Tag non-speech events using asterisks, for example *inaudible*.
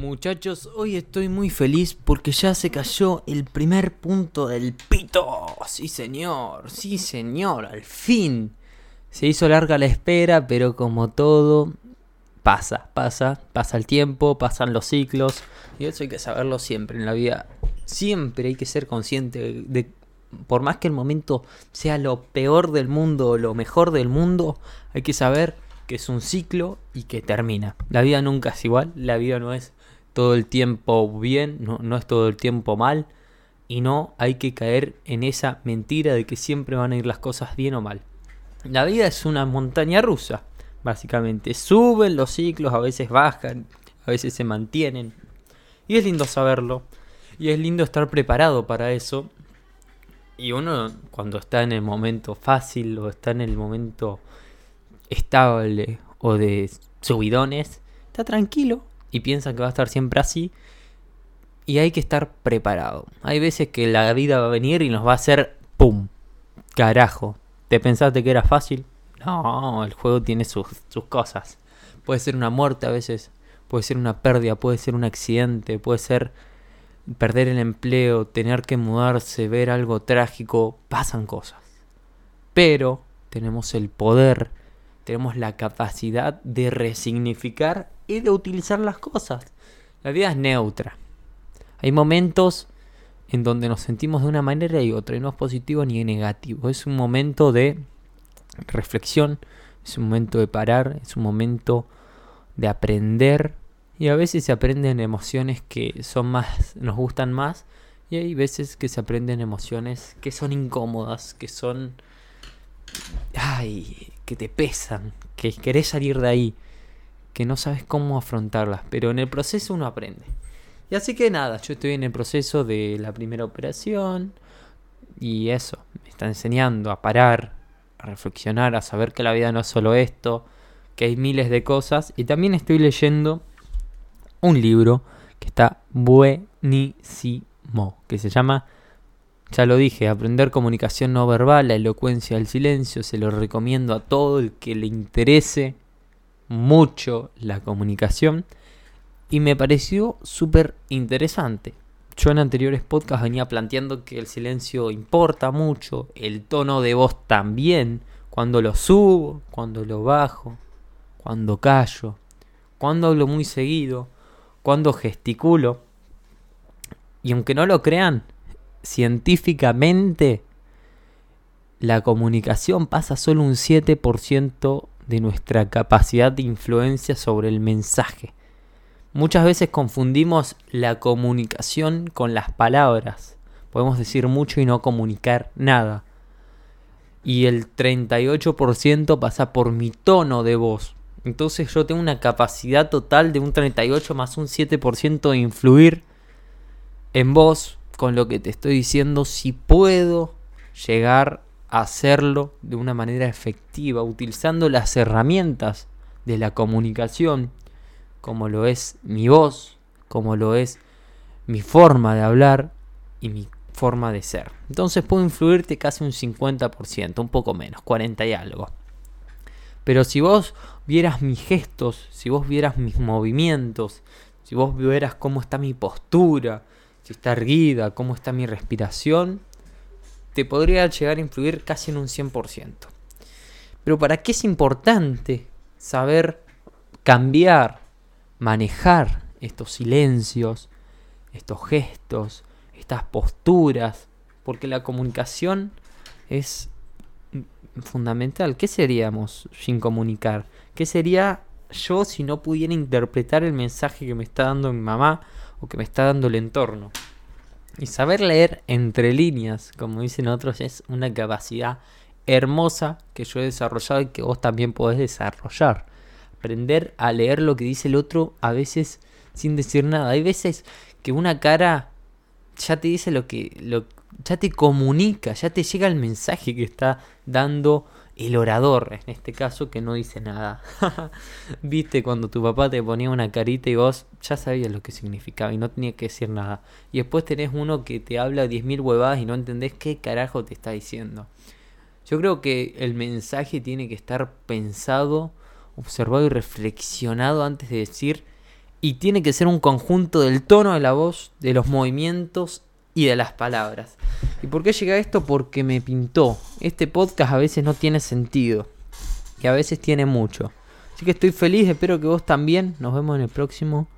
Muchachos, hoy estoy muy feliz porque ya se cayó el primer punto del pito. Sí, señor, sí, señor, al fin. Se hizo larga la espera, pero como todo, pasa, pasa, pasa el tiempo, pasan los ciclos. Y eso hay que saberlo siempre en la vida. Siempre hay que ser consciente de, por más que el momento sea lo peor del mundo o lo mejor del mundo, hay que saber que es un ciclo y que termina. La vida nunca es igual, la vida no es todo el tiempo bien, no, es todo el tiempo mal, y no hay que caer en esa mentira de que siempre van a ir las cosas bien o mal. La vida es una montaña rusa, básicamente. Suben los ciclos, a veces bajan, a veces se mantienen. Y es lindo saberlo. Y es lindo estar preparado para eso. Y uno cuando está en el momento fácil o está en el momento estable o de subidones, está tranquilo y piensa que va a estar siempre así. Y hay que estar preparado. Hay veces que la vida va a venir y nos va a hacer ¡pum! Carajo. ¿Te pensaste que era fácil? No, el juego tiene sus, sus cosas. Puede ser una muerte a veces, puede ser una pérdida, puede ser un accidente, puede ser perder el empleo, tener que mudarse, ver algo trágico, pasan cosas. Pero tenemos el poder, tenemos la capacidad de resignificar y de utilizar las cosas. La vida es neutra. Hay momentos en donde nos sentimos de una manera y otra, y no es positivo ni negativo. Es un momento de reflexión, es un momento de parar, es un momento de aprender. Y a veces se aprenden emociones que son más, nos gustan más, y hay veces que se aprenden emociones que son incómodas, que son, ay, que te pesan, que querés salir de ahí que no sabes cómo afrontarlas, pero en el proceso uno aprende. Y así que nada, yo estoy en el proceso de la primera operación y eso, me está enseñando a parar, a reflexionar, a saber que la vida no es solo esto, que hay miles de cosas y también estoy leyendo un libro que está buenísimo, que se llama, ya lo dije, Aprender comunicación no verbal, la elocuencia del silencio, se lo recomiendo a todo el que le interese mucho la comunicación y me pareció súper interesante. Yo en anteriores podcasts venía planteando que el silencio importa mucho, el tono de voz también, cuando lo subo, cuando lo bajo, cuando callo, cuando hablo muy seguido, cuando gesticulo. Y aunque no lo crean, científicamente la comunicación pasa solo un 7% de nuestra capacidad de influencia sobre el mensaje. Muchas veces confundimos la comunicación con las palabras. Podemos decir mucho y no comunicar nada. Y el 38% pasa por mi tono de voz. Entonces yo tengo una capacidad total de un 38 más un 7% de influir en vos con lo que te estoy diciendo si puedo llegar hacerlo de una manera efectiva, utilizando las herramientas de la comunicación, como lo es mi voz, como lo es mi forma de hablar y mi forma de ser. Entonces puedo influirte casi un 50%, un poco menos, 40 y algo. Pero si vos vieras mis gestos, si vos vieras mis movimientos, si vos vieras cómo está mi postura, si está erguida, cómo está mi respiración, te podría llegar a influir casi en un 100%. Pero ¿para qué es importante saber cambiar, manejar estos silencios, estos gestos, estas posturas? Porque la comunicación es fundamental. ¿Qué seríamos sin comunicar? ¿Qué sería yo si no pudiera interpretar el mensaje que me está dando mi mamá o que me está dando el entorno? Y saber leer entre líneas, como dicen otros, es una capacidad hermosa que yo he desarrollado y que vos también podés desarrollar. Aprender a leer lo que dice el otro a veces sin decir nada. Hay veces que una cara ya te dice lo que, lo, ya te comunica, ya te llega el mensaje que está dando el orador, en este caso, que no dice nada. *laughs* Viste cuando tu papá te ponía una carita y vos ya sabías lo que significaba y no tenía que decir nada. Y después tenés uno que te habla 10.000 huevadas y no entendés qué carajo te está diciendo. Yo creo que el mensaje tiene que estar pensado, observado y reflexionado antes de decir Y tiene que ser un conjunto del tono de la voz, de los movimientos y de las palabras. ¿Y por qué llega esto? Porque me pintó. Este podcast a veces no tiene sentido. Y a veces tiene mucho. Así que estoy feliz, espero que vos también. Nos vemos en el próximo